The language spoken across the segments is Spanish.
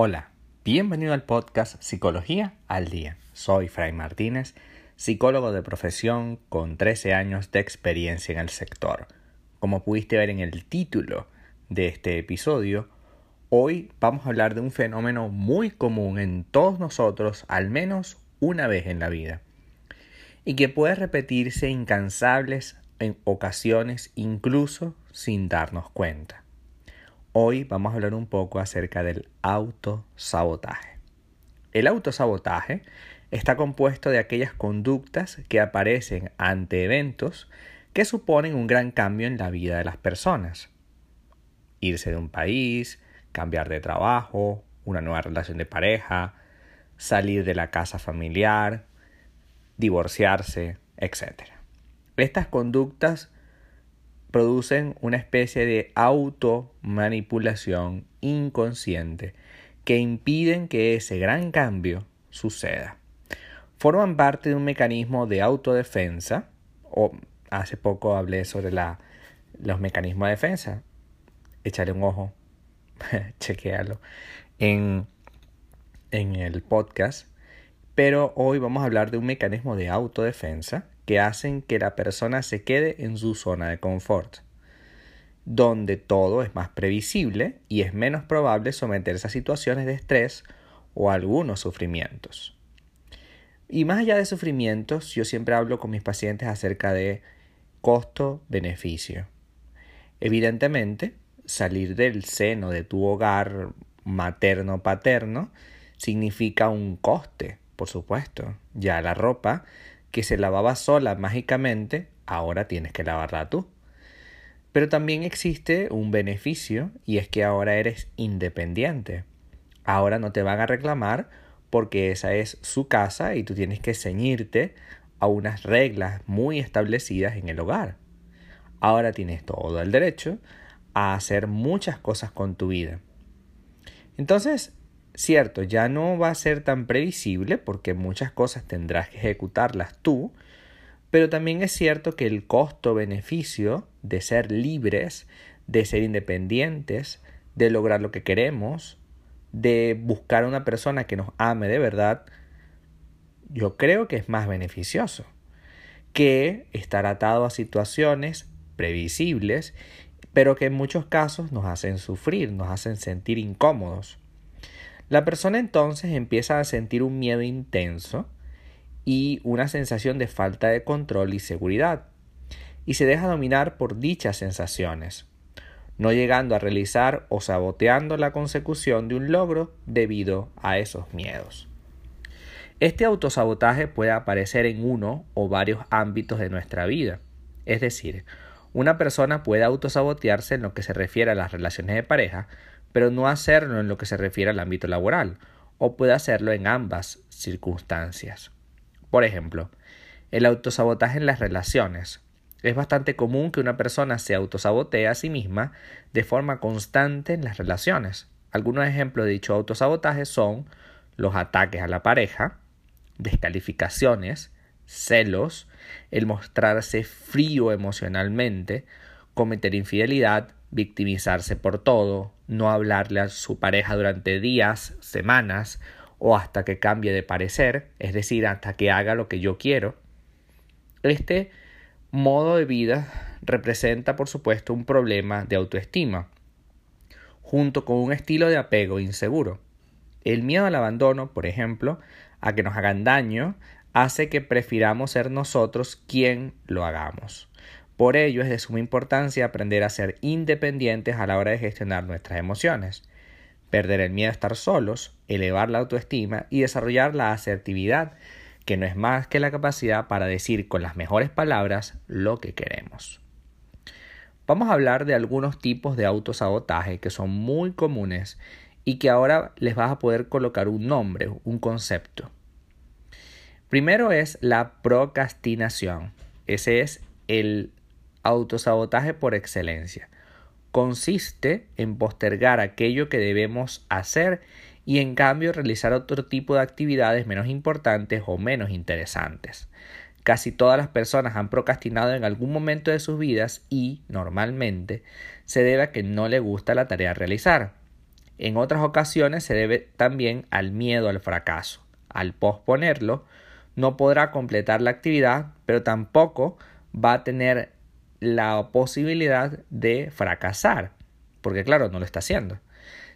Hola, bienvenido al podcast Psicología al Día. Soy Fray Martínez, psicólogo de profesión con 13 años de experiencia en el sector. Como pudiste ver en el título de este episodio, hoy vamos a hablar de un fenómeno muy común en todos nosotros al menos una vez en la vida y que puede repetirse incansables en ocasiones incluso sin darnos cuenta. Hoy vamos a hablar un poco acerca del autosabotaje. El autosabotaje está compuesto de aquellas conductas que aparecen ante eventos que suponen un gran cambio en la vida de las personas. Irse de un país, cambiar de trabajo, una nueva relación de pareja, salir de la casa familiar, divorciarse, etc. Estas conductas producen una especie de automanipulación inconsciente que impiden que ese gran cambio suceda. Forman parte de un mecanismo de autodefensa, o hace poco hablé sobre la, los mecanismos de defensa, échale un ojo, chequealo en, en el podcast, pero hoy vamos a hablar de un mecanismo de autodefensa que hacen que la persona se quede en su zona de confort, donde todo es más previsible y es menos probable someterse a situaciones de estrés o algunos sufrimientos. Y más allá de sufrimientos, yo siempre hablo con mis pacientes acerca de costo-beneficio. Evidentemente, salir del seno de tu hogar materno-paterno significa un coste, por supuesto. Ya la ropa que se lavaba sola mágicamente, ahora tienes que lavarla tú. Pero también existe un beneficio y es que ahora eres independiente. Ahora no te van a reclamar porque esa es su casa y tú tienes que ceñirte a unas reglas muy establecidas en el hogar. Ahora tienes todo el derecho a hacer muchas cosas con tu vida. Entonces, Cierto, ya no va a ser tan previsible porque muchas cosas tendrás que ejecutarlas tú, pero también es cierto que el costo-beneficio de ser libres, de ser independientes, de lograr lo que queremos, de buscar una persona que nos ame de verdad, yo creo que es más beneficioso que estar atado a situaciones previsibles, pero que en muchos casos nos hacen sufrir, nos hacen sentir incómodos. La persona entonces empieza a sentir un miedo intenso y una sensación de falta de control y seguridad, y se deja dominar por dichas sensaciones, no llegando a realizar o saboteando la consecución de un logro debido a esos miedos. Este autosabotaje puede aparecer en uno o varios ámbitos de nuestra vida, es decir, una persona puede autosabotearse en lo que se refiere a las relaciones de pareja, pero no hacerlo en lo que se refiere al ámbito laboral, o puede hacerlo en ambas circunstancias. Por ejemplo, el autosabotaje en las relaciones. Es bastante común que una persona se autosabotee a sí misma de forma constante en las relaciones. Algunos ejemplos de dicho autosabotaje son los ataques a la pareja, descalificaciones, celos, el mostrarse frío emocionalmente, cometer infidelidad, victimizarse por todo, no hablarle a su pareja durante días, semanas o hasta que cambie de parecer, es decir, hasta que haga lo que yo quiero. Este modo de vida representa, por supuesto, un problema de autoestima, junto con un estilo de apego inseguro. El miedo al abandono, por ejemplo, a que nos hagan daño, hace que prefiramos ser nosotros quien lo hagamos. Por ello es de suma importancia aprender a ser independientes a la hora de gestionar nuestras emociones, perder el miedo a estar solos, elevar la autoestima y desarrollar la asertividad, que no es más que la capacidad para decir con las mejores palabras lo que queremos. Vamos a hablar de algunos tipos de autosabotaje que son muy comunes y que ahora les vas a poder colocar un nombre, un concepto. Primero es la procrastinación. Ese es el autosabotaje por excelencia. Consiste en postergar aquello que debemos hacer y en cambio realizar otro tipo de actividades menos importantes o menos interesantes. Casi todas las personas han procrastinado en algún momento de sus vidas y, normalmente, se debe a que no le gusta la tarea a realizar. En otras ocasiones se debe también al miedo al fracaso. Al posponerlo, no podrá completar la actividad, pero tampoco va a tener la posibilidad de fracasar, porque claro, no lo está haciendo.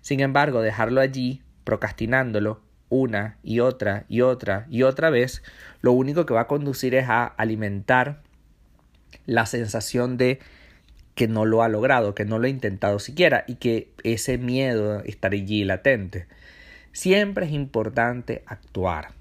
Sin embargo, dejarlo allí, procrastinándolo una y otra y otra y otra vez, lo único que va a conducir es a alimentar la sensación de que no lo ha logrado, que no lo ha intentado siquiera y que ese miedo estará allí latente. Siempre es importante actuar,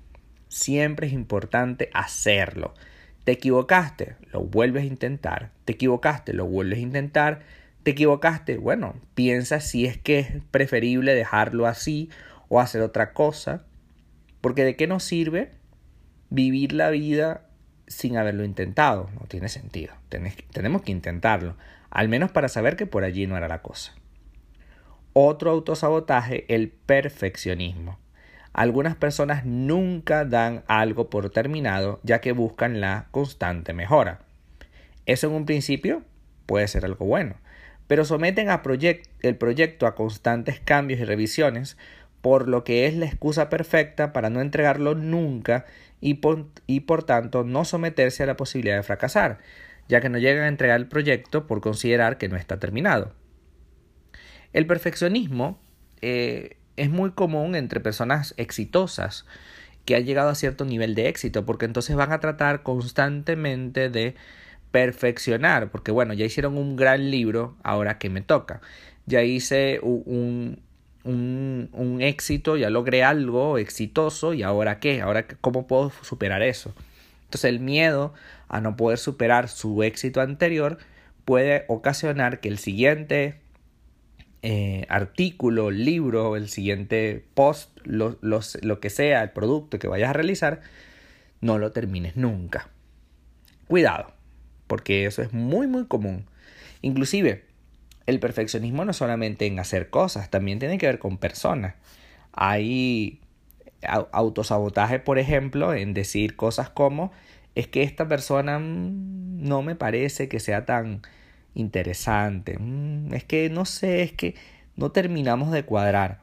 siempre es importante hacerlo. Te equivocaste, lo vuelves a intentar, te equivocaste, lo vuelves a intentar, te equivocaste, bueno, piensa si es que es preferible dejarlo así o hacer otra cosa, porque de qué nos sirve vivir la vida sin haberlo intentado, no tiene sentido, tenemos que intentarlo al menos para saber que por allí no era la cosa. Otro autosabotaje, el perfeccionismo. Algunas personas nunca dan algo por terminado ya que buscan la constante mejora. Eso en un principio puede ser algo bueno, pero someten a el proyecto a constantes cambios y revisiones, por lo que es la excusa perfecta para no entregarlo nunca y por tanto no someterse a la posibilidad de fracasar, ya que no llegan a entregar el proyecto por considerar que no está terminado. El perfeccionismo eh, es muy común entre personas exitosas que han llegado a cierto nivel de éxito, porque entonces van a tratar constantemente de perfeccionar, porque bueno, ya hicieron un gran libro, ahora que me toca. Ya hice un, un, un, éxito, ya logré algo exitoso, y ahora qué, ahora cómo puedo superar eso. Entonces el miedo a no poder superar su éxito anterior puede ocasionar que el siguiente eh, artículo, libro, el siguiente post, lo, lo que sea, el producto que vayas a realizar, no lo termines nunca. Cuidado, porque eso es muy muy común. Inclusive, el perfeccionismo no solamente en hacer cosas, también tiene que ver con personas. Hay autosabotaje, por ejemplo, en decir cosas como es que esta persona mm, no me parece que sea tan interesante. Mm, es que no sé, es que no terminamos de cuadrar.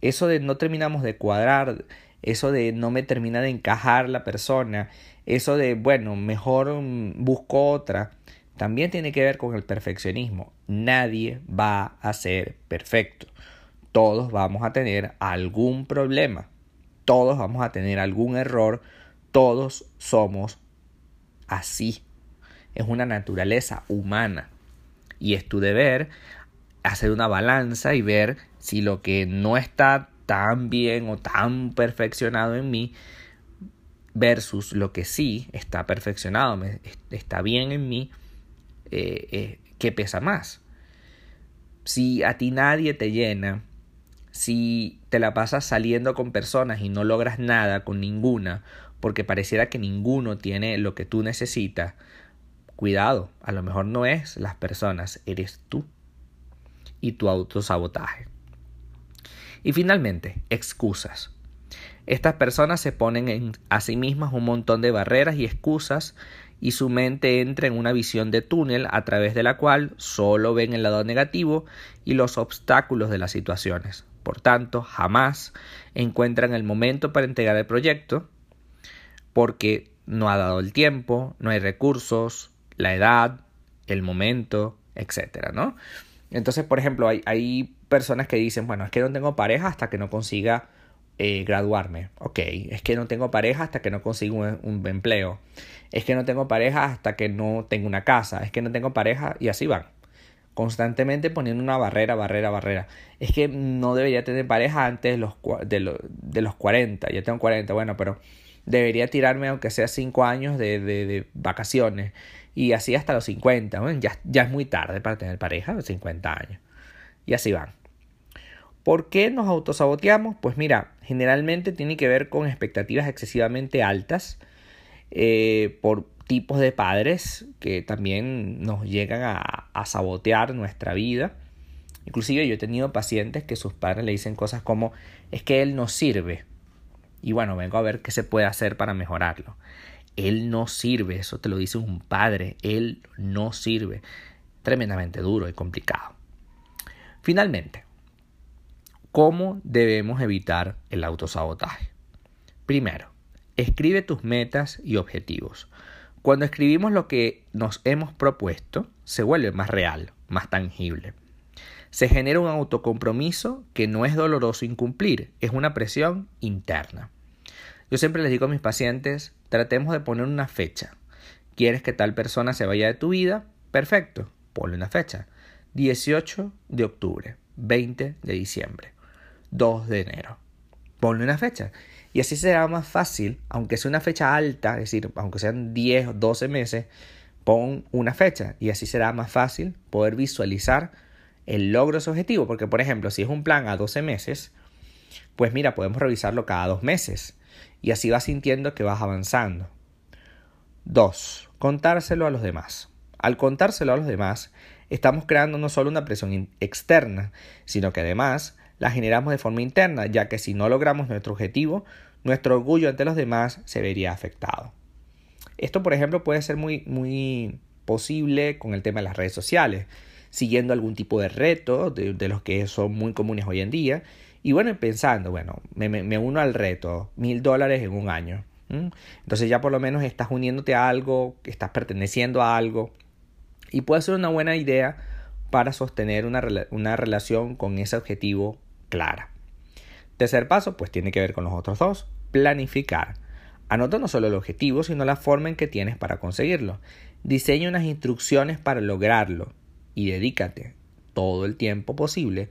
Eso de no terminamos de cuadrar, eso de no me termina de encajar la persona, eso de, bueno, mejor mm, busco otra, también tiene que ver con el perfeccionismo. Nadie va a ser perfecto. Todos vamos a tener algún problema. Todos vamos a tener algún error todos somos así. Es una naturaleza humana. Y es tu deber hacer una balanza y ver si lo que no está tan bien o tan perfeccionado en mí versus lo que sí está perfeccionado, está bien en mí, eh, eh, ¿qué pesa más? Si a ti nadie te llena, si te la pasas saliendo con personas y no logras nada con ninguna, porque pareciera que ninguno tiene lo que tú necesitas, cuidado, a lo mejor no es las personas, eres tú y tu autosabotaje. Y finalmente, excusas. Estas personas se ponen en a sí mismas un montón de barreras y excusas y su mente entra en una visión de túnel a través de la cual solo ven el lado negativo y los obstáculos de las situaciones. Por tanto, jamás encuentran el momento para entregar el proyecto porque no ha dado el tiempo, no hay recursos, la edad, el momento, etcétera, ¿no? Entonces, por ejemplo, hay, hay, personas que dicen, bueno, es que no tengo pareja hasta que no consiga eh, graduarme. Ok, es que no tengo pareja hasta que no consiga un, un, empleo. Es que no tengo pareja hasta que no tengo una casa. Es que no tengo pareja y así van. Constantemente poniendo una barrera, barrera, barrera. Es que no debería tener pareja antes de los, de, de los 40. Yo tengo 40, bueno, pero debería tirarme aunque sea 5 años de, de, vacaciones y así hasta los 50. ya, ya es muy tarde para tener pareja, los 50 años. Y así van. ¿Por qué nos autosaboteamos? Pues mira, generalmente tiene que ver con expectativas excesivamente altas eh, por tipos de padres que también nos llegan a, a sabotear nuestra vida. Inclusive yo he tenido pacientes que sus padres le dicen cosas como es que él no sirve y bueno, vengo a ver qué se puede hacer para mejorarlo. Él no sirve, eso te lo dice un padre, él no sirve. Tremendamente duro y complicado. Finalmente, ¿Cómo debemos evitar el autosabotaje? Primero, escribe tus metas y objetivos. Cuando escribimos lo que nos hemos propuesto, se vuelve más real, más tangible. Se genera un autocompromiso que no es doloroso incumplir, es una presión interna. Yo siempre les digo a mis pacientes, tratemos de poner una fecha. ¿Quieres que tal persona se vaya de tu vida? Perfecto, ponle una fecha. 18 de octubre, 20 de diciembre, 2 de enero. Ponle una fecha. Y así será más fácil, aunque sea una fecha alta, es decir, aunque sean 10 o 12 meses, pon una fecha y así será más fácil poder visualizar el logro de ese objetivo. Porque, por ejemplo, si es un plan a 12 meses, pues mira, podemos revisarlo cada dos meses y así vas sintiendo que vas avanzando. 2. Contárselo a los demás. Al contárselo a los demás, estamos creando no solo una presión externa, sino que además la generamos de forma interna, ya que si no logramos nuestro objetivo, nuestro orgullo ante los demás se vería afectado. Esto, por ejemplo, puede ser muy, muy posible con el tema de las redes sociales, siguiendo algún tipo de reto de los que son muy comunes hoy en día, y bueno, pensando, bueno, me, uno al reto, mil dólares en un año. Entonces ya por lo menos estás uniéndote a algo, estás perteneciendo a algo. Y puede ser una buena idea para sostener una, una relación con ese objetivo clara. Tercer paso, pues tiene que ver con los otros dos. Planificar. Anota no solo el objetivo, sino la forma en que tienes para conseguirlo. Diseña unas instrucciones para lograrlo y dedícate todo el tiempo posible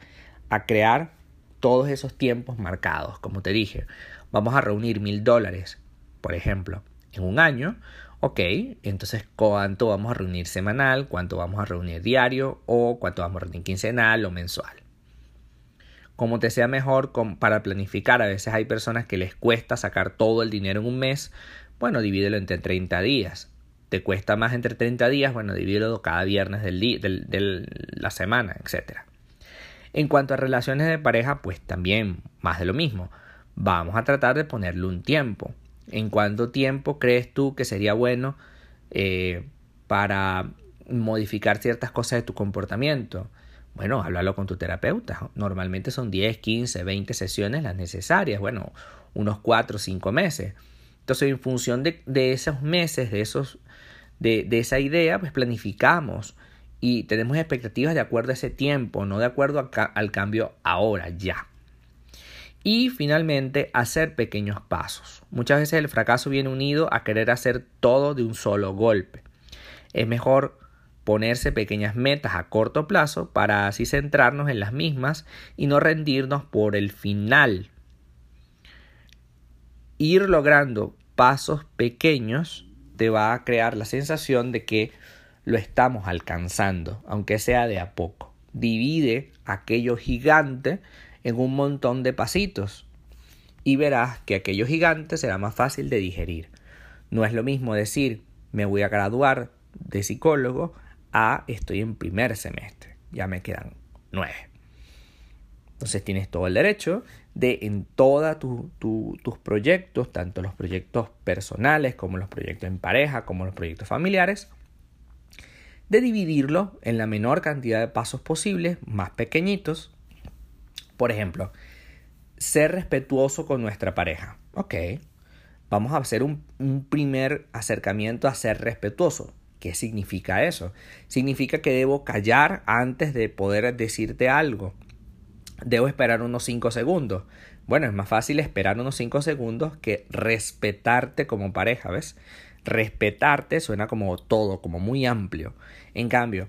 a crear todos esos tiempos marcados. Como te dije, vamos a reunir mil dólares, por ejemplo, en un año. Ok, entonces cuánto vamos a reunir semanal, cuánto vamos a reunir diario o cuánto vamos a reunir quincenal o mensual. Como te sea mejor para planificar, a veces hay personas que les cuesta sacar todo el dinero en un mes, bueno, divídelo entre 30 días. ¿Te cuesta más entre 30 días? Bueno, divídelo cada viernes del de la semana, etcétera. En cuanto a relaciones de pareja, pues también más de lo mismo. Vamos a tratar de ponerle un tiempo. ¿En cuánto tiempo crees tú que sería bueno eh, para modificar ciertas cosas de tu comportamiento? Bueno, háblalo con tu terapeuta. Normalmente son 10, 15, 20 sesiones las necesarias. Bueno, unos 4 o 5 meses. Entonces, en función de, esos meses, de, esos, de, de esa idea, pues planificamos y tenemos expectativas de acuerdo a ese tiempo, no de acuerdo al cambio ahora, ya. Y finalmente, hacer pequeños pasos. Muchas veces el fracaso viene unido a querer hacer todo de un solo golpe. Es mejor ponerse pequeñas metas a corto plazo para así centrarnos en las mismas y no rendirnos por el final. Ir logrando pasos pequeños te va a crear la sensación de que lo estamos alcanzando, aunque sea de a poco. Divide aquello gigante en un montón de pasitos y verás que aquello gigante será más fácil de digerir. No es lo mismo decir me voy a graduar de psicólogo a estoy en primer semestre, ya me quedan nueve. Entonces tienes todo el derecho de en todos tus proyectos, tanto los proyectos personales como los proyectos en pareja, como los proyectos familiares, de dividirlo en la menor cantidad de pasos posibles, más pequeñitos. Por ejemplo, ser respetuoso con nuestra pareja. Ok, vamos a hacer un, primer acercamiento a ser respetuoso. ¿Qué significa eso? Significa que debo callar antes de poder decirte algo. Debo esperar unos 5 segundos. Bueno, es más fácil esperar unos 5 segundos que respetarte como pareja, ¿ves? Respetarte suena como todo, como muy amplio. En cambio,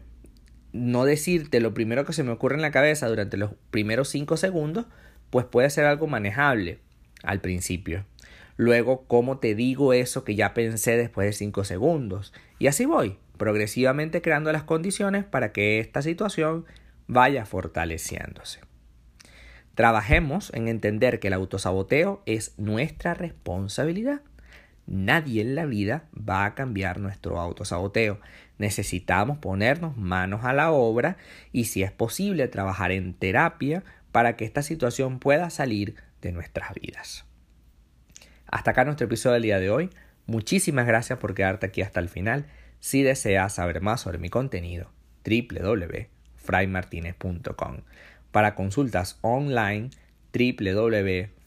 no decirte lo primero que se me ocurre en la cabeza durante los primeros 5 segundos, pues puede ser algo manejable al principio. Luego, ¿cómo te digo eso que ya pensé después de 5 segundos? Y así voy, progresivamente creando las condiciones para que esta situación vaya fortaleciéndose. Trabajemos en entender que el autosaboteo es nuestra responsabilidad. Nadie en la vida va a cambiar nuestro autosaboteo. Necesitamos ponernos manos a la obra y si es posible trabajar en terapia para que esta situación pueda salir de nuestras vidas. Hasta acá nuestro episodio del día de hoy. Muchísimas gracias por quedarte aquí hasta el final. Si deseas saber más sobre mi contenido, www.fraymartinez.com. Para consultas online